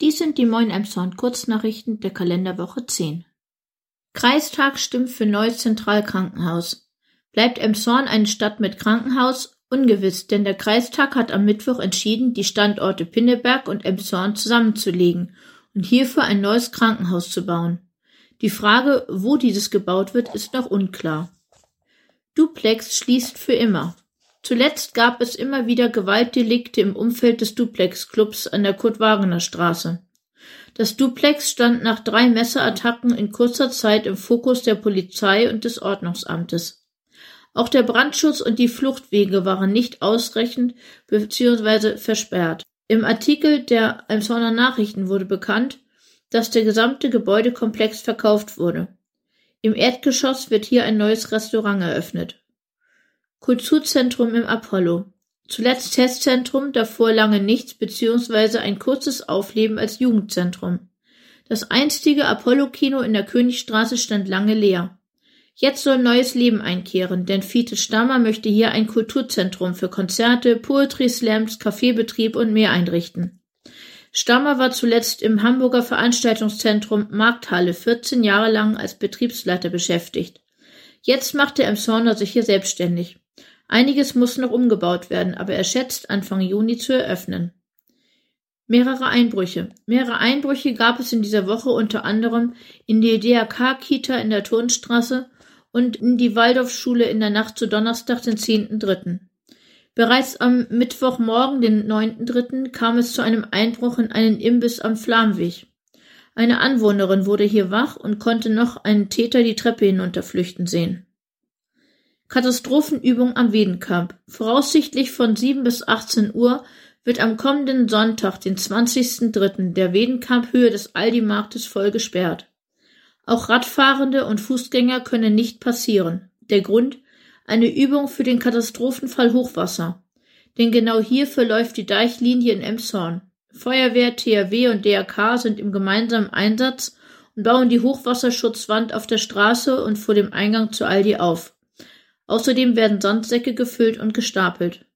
Dies sind die Moin Emshorn Kurznachrichten der Kalenderwoche 10. Kreistag stimmt für neues Zentralkrankenhaus. Bleibt Emshorn eine Stadt mit Krankenhaus? Ungewiss, denn der Kreistag hat am Mittwoch entschieden, die Standorte Pinneberg und Emshorn zusammenzulegen und hierfür ein neues Krankenhaus zu bauen. Die Frage, wo dieses gebaut wird, ist noch unklar. Duplex schließt für immer. Zuletzt gab es immer wieder Gewaltdelikte im Umfeld des Duplex-Clubs an der Kurt-Wagener-Straße. Das Duplex stand nach drei Messerattacken in kurzer Zeit im Fokus der Polizei und des Ordnungsamtes. Auch der Brandschutz und die Fluchtwege waren nicht ausreichend bzw. versperrt. Im Artikel der Elmshorner Nachrichten wurde bekannt, dass der gesamte Gebäudekomplex verkauft wurde. Im Erdgeschoss wird hier ein neues Restaurant eröffnet. Kulturzentrum im Apollo. Zuletzt Testzentrum, davor lange nichts beziehungsweise ein kurzes Aufleben als Jugendzentrum. Das einstige Apollo-Kino in der Königstraße stand lange leer. Jetzt soll neues Leben einkehren, denn Fiete Stammer möchte hier ein Kulturzentrum für Konzerte, Poetry Slams, Kaffeebetrieb und mehr einrichten. Stammer war zuletzt im Hamburger Veranstaltungszentrum Markthalle 14 Jahre lang als Betriebsleiter beschäftigt. Jetzt macht der Emshorner sich hier selbstständig. Einiges muss noch umgebaut werden, aber er schätzt, Anfang Juni zu eröffnen. Mehrere Einbrüche. Mehrere Einbrüche gab es in dieser Woche unter anderem in die DRK-Kita in der Turnstraße und in die Waldorfschule in der Nacht zu Donnerstag, den 10.3. Bereits am Mittwochmorgen, den 9.3., kam es zu einem Einbruch in einen Imbiss am Flamweg. Eine Anwohnerin wurde hier wach und konnte noch einen Täter die Treppe hinunterflüchten sehen. Katastrophenübung am Wedenkamp. Voraussichtlich von 7 bis 18 Uhr wird am kommenden Sonntag, den 20.03., der Wedenkamp-Höhe des Aldi-Marktes voll gesperrt. Auch Radfahrende und Fußgänger können nicht passieren. Der Grund? Eine Übung für den Katastrophenfall Hochwasser. Denn genau hier verläuft die Deichlinie in Emshorn. Feuerwehr, THW und DRK sind im gemeinsamen Einsatz und bauen die Hochwasserschutzwand auf der Straße und vor dem Eingang zu Aldi auf. Außerdem werden Sandsäcke gefüllt und gestapelt.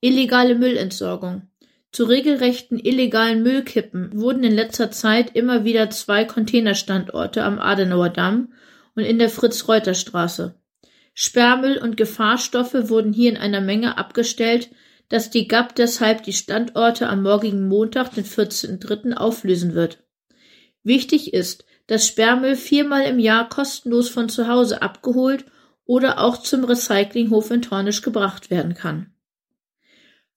Illegale Müllentsorgung. Zu regelrechten illegalen Müllkippen wurden in letzter Zeit immer wieder zwei Containerstandorte am Adenauer Damm und in der Fritz-Reuter-Straße. Sperrmüll und Gefahrstoffe wurden hier in einer Menge abgestellt, dass die GAP deshalb die Standorte am morgigen Montag, den 14.03. auflösen wird. Wichtig ist, dass Sperrmüll viermal im Jahr kostenlos von zu Hause abgeholt oder auch zum Recyclinghof in Tornisch gebracht werden kann.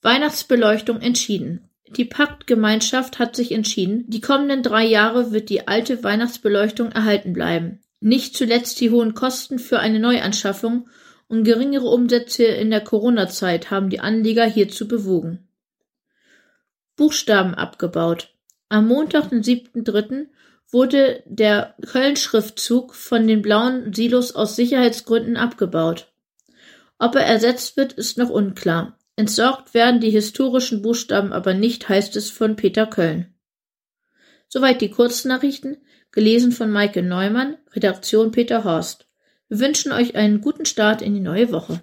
Weihnachtsbeleuchtung entschieden. Die Paktgemeinschaft hat sich entschieden, die kommenden drei Jahre wird die alte Weihnachtsbeleuchtung erhalten bleiben. Nicht zuletzt die hohen Kosten für eine Neuanschaffung und geringere Umsätze in der Corona-Zeit haben die Anleger hierzu bewogen. Buchstaben abgebaut. Am Montag, den 7.3., wurde der Köln-Schriftzug von den blauen Silos aus Sicherheitsgründen abgebaut. Ob er ersetzt wird, ist noch unklar. Entsorgt werden die historischen Buchstaben aber nicht, heißt es von Peter Köln. Soweit die Kurznachrichten, gelesen von Maike Neumann, Redaktion Peter Horst. Wir wünschen euch einen guten Start in die neue Woche.